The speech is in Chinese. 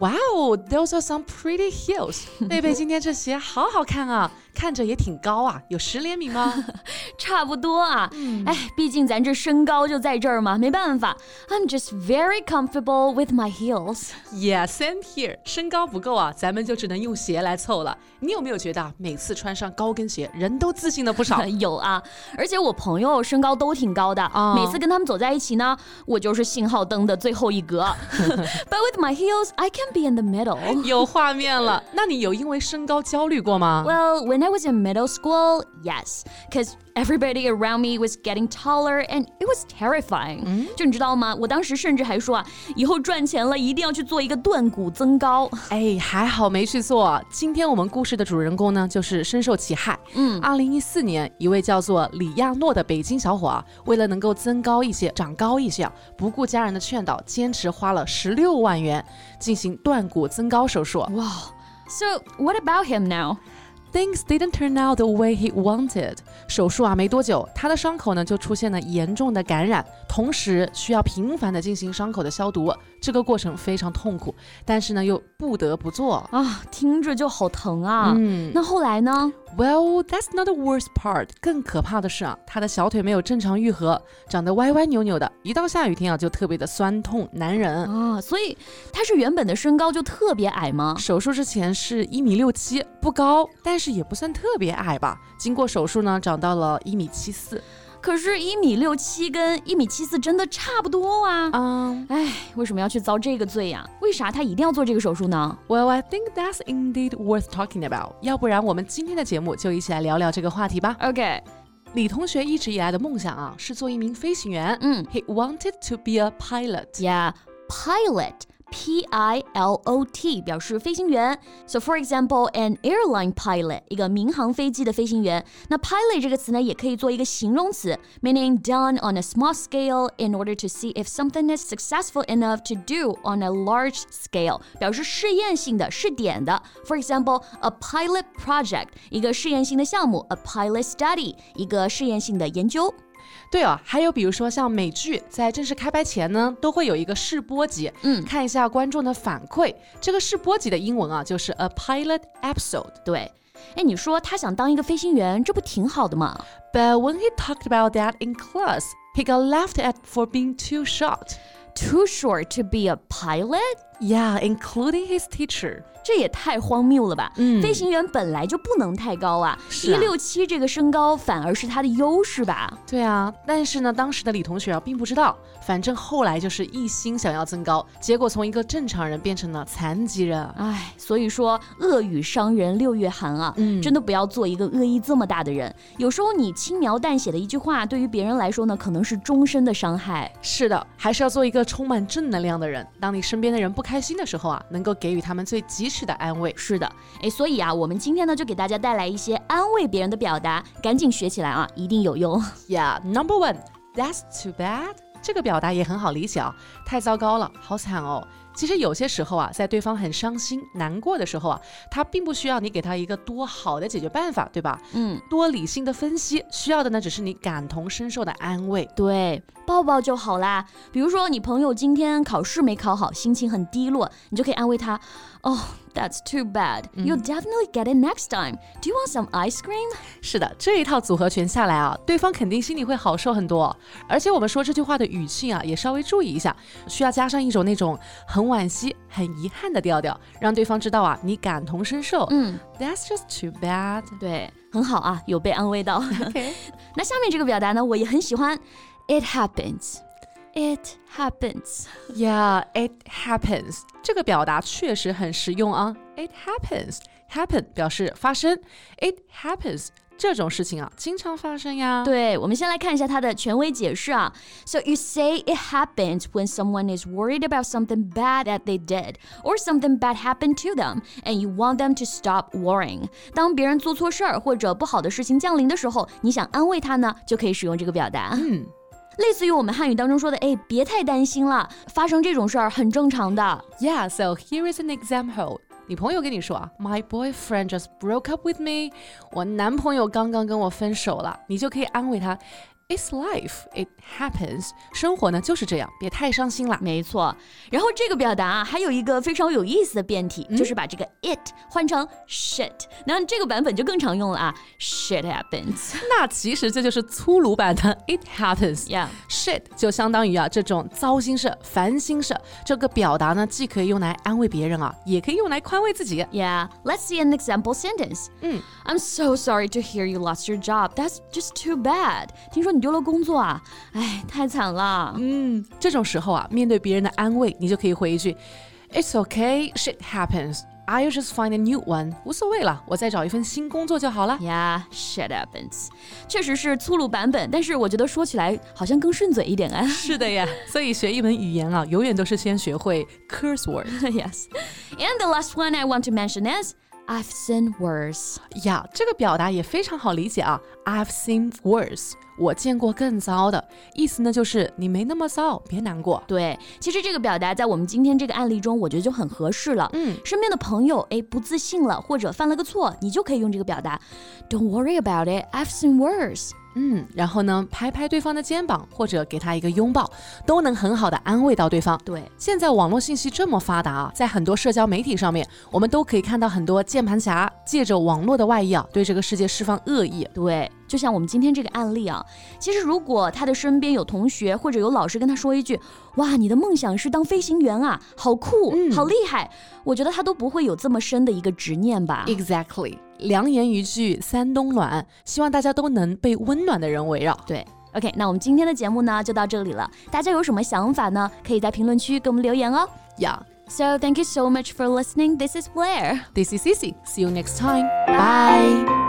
Wow, those are some pretty heels. 贝贝今天这鞋好好看啊，看着也挺高啊，有十厘米吗？差不多啊，哎，毕竟咱这身高就在这儿嘛，没办法。I'm just very comfortable with my heels. Yeah, same here. 身高不够啊，咱们就只能用鞋来凑了。你有没有觉得每次穿上高跟鞋，人都自信了不少？有啊，而且我朋友身高都挺高的，啊每次跟他们走在一起呢，我就是信号灯的最后一格。But with my heels, I can be in the middle. 有画面了。那你有因为身高焦虑过吗？ Well, when I was in middle school, yes, because everybody around me was getting taller and it was terrifying. 就你知道吗？我当时甚至还说啊，以后赚钱了一定要去做一个断骨增高。哎，还好没去做。今天我们故事的主人公呢，就是深受其害。嗯，二零一四年，一位叫做李亚诺的北京小伙啊，为了能够增高一些、长高一些啊，不顾家人的劝导，坚持花了十六万元进行断骨增高手术。 Wow. So, what about him now? Things didn't turn out the way he wanted。手术啊没多久，他的伤口呢就出现了严重的感染，同时需要频繁的进行伤口的消毒。这个过程非常痛苦，但是呢又不得不做。啊，听着就好疼啊。嗯那后来呢？Well, that's not the worst part。更可怕的是啊，他的小腿没有正常愈合，长得歪歪扭扭的，一到下雨天啊就特别的酸痛难忍。啊，所以他是原本的身高就特别矮吗？手术之前是一米六七，不高，但是也不算特别矮吧。经过手术呢，长到了一米七四。可是，一米六七跟一米七四真的差不多啊。嗯、哎，为什么要去遭这个罪呀、为啥他一定要做这个手术呢？w e l l I think that's indeed worth talking about。要不然我们今天的节目就一起来聊聊这个话题吧。OK，李同学一直以来的梦想啊，是做一名飞行员。嗯 He wanted to be a pilot。，Yeah，pilot。P I L O T 表示飞行员。So for example, an airline pilot 一个民航飞机的飞行员。那 pilot 这个词呢，也可以做一个形容词，meaning done on a small scale in order to see if something is successful enough to do on a large scale，表示试验性的、试点的。For example, a pilot project 一个试验性的项目，a pilot study 一个试验性的研究。 对哦，还有比如说像美剧在正式开拍前呢，都会有一个试播集，嗯看一下观众的反馈。这个试播集的英文啊，就是 a pilot episode。对，哎，你说他想当一个飞行员，这不挺好的吗？ But when he talked about that in class, he got laughed at for being too short. Too short to be a pilot？ Yeah, including his teacher. 这也太荒谬了吧！嗯飞行员本来就不能太高啊，一六七这个身高反而是他的优势吧？对啊，但是呢，当时的李同学啊并不知道，反正后来就是一心想要增高，结果从一个正常人变成了残疾人啊。唉，所以说恶语伤人六月寒啊，嗯真的不要做一个恶意这么大的人。有时候你轻描淡写的一句话，对于别人来说呢，可能是终身的伤害。是的，还是要做一个充满正能量的人。当你身边的人不开心的时候啊，能够给予他们最及时的安慰。是的，哎，所以啊，我们今天呢就给大家带来一些安慰别人的表达，赶紧学起来啊，一定有用。Yeah, number one, that's too bad。这个表达也很好理解啊，太糟糕了，好惨哦。其实有些时候啊，在对方很伤心、难过的时候啊，他并不需要你给他一个多好的解决办法，对吧？嗯，多理性的分析，需要的呢只是你感同身受的安慰。对，抱抱就好啦。比如说，你朋友今天考试没考好，心情很低落，你就可以安慰他。Oh, that's too bad. You'll definitely get it next time. Do you want some ice cream? 是的，这一套组合拳下来啊，对方肯定心里会好受很多。而且我们说这句话的语气啊，也稍微注意一下，需要加上一种那种很惋惜、很遗憾的调调，让对方知道啊，你感同身受。嗯，That's just too bad。对，很好啊，有被安慰到。OK，那下面这个表达呢，我也很喜欢。It happens. It happens. Yeah, it happens。这个表达确实很实用啊。It happens。Happen 表示发生，It happens 这种事情啊，经常发生呀。对，我们先来看一下它的权威解释啊。So you say it happens when someone is worried about something bad that they did or something bad happened to them, and you want them to stop worrying. 当别人做错事儿或者不好的事情降临的时候，你想安慰他呢，就可以使用这个表达。嗯， 类似于我们汉语当中说的，哎，别太担心了，发生这种事儿很正常的。Yeah, so here is an example. 你朋友跟你说啊，My boyfriend just broke up with me. 我男朋友刚刚跟我分手了，你就可以安慰他 It's life, it happens。生活呢就是这样，别太伤心了。没错。然后这个表达啊，还有一个非常有意思的变体，就是把这个 it 换成 shit。那这个版本就更常用了啊，shit happens。那其实这就是粗鲁版的 it happens。Yeah，shit 就相当于啊这种糟心事、烦心事。这个表达呢，既可以用来安慰别人啊，也可以用来宽慰自己。Yeah，let's see an example sentence。嗯，I'm so sorry to hear you lost your job. That's just too bad。听说 你。丢了工作啊，哎，太惨了。嗯，这种时候啊，面对别人的安慰，你就可以回一句，It's okay, shit happens. I'll just find a new one. 无所谓了，我再找一份新工作就好了。Yeah, shit happens. 确实是粗鲁版本，但是我觉得说起来好像更顺嘴一点啊。是的呀，所以学一门语言啊，永远都是先学会 curse word. yes. And the last one I want to mention is. I've seen worse 呀，这个表达也非常好理解啊。I've seen worse，我见过更糟的，意思呢就是你没那么糟，别难过。对，其实这个表达在我们今天这个案例中，我觉得就很合适了。嗯，身边的朋友哎不自信了，或者犯了个错，你就可以用这个表达。Don't worry about it, I've seen worse。嗯，然后呢，拍拍对方的肩膀，或者给他一个拥抱，都能很好的安慰到对方。对，现在网络信息这么发达啊，在很多社交媒体上面，我们都可以看到很多键盘侠借着网络的外衣啊，对这个世界释放恶意。对。就像我们今天这个案例啊，其实如果他的身边有同学或者有老师跟他说一句“哇，你的梦想是当飞行员啊，好酷，好厉害”，我觉得他都不会有这么深的一个执念吧。Exactly，良言一句三冬暖，希望大家都能被温暖的人围绕。对，OK，那我们今天的节目呢就到这里了，大家有什么想法呢？可以在评论区给我们留言哦。Yeah。So thank you so much for listening. This is Blair. This is Cici. See you next time. Bye.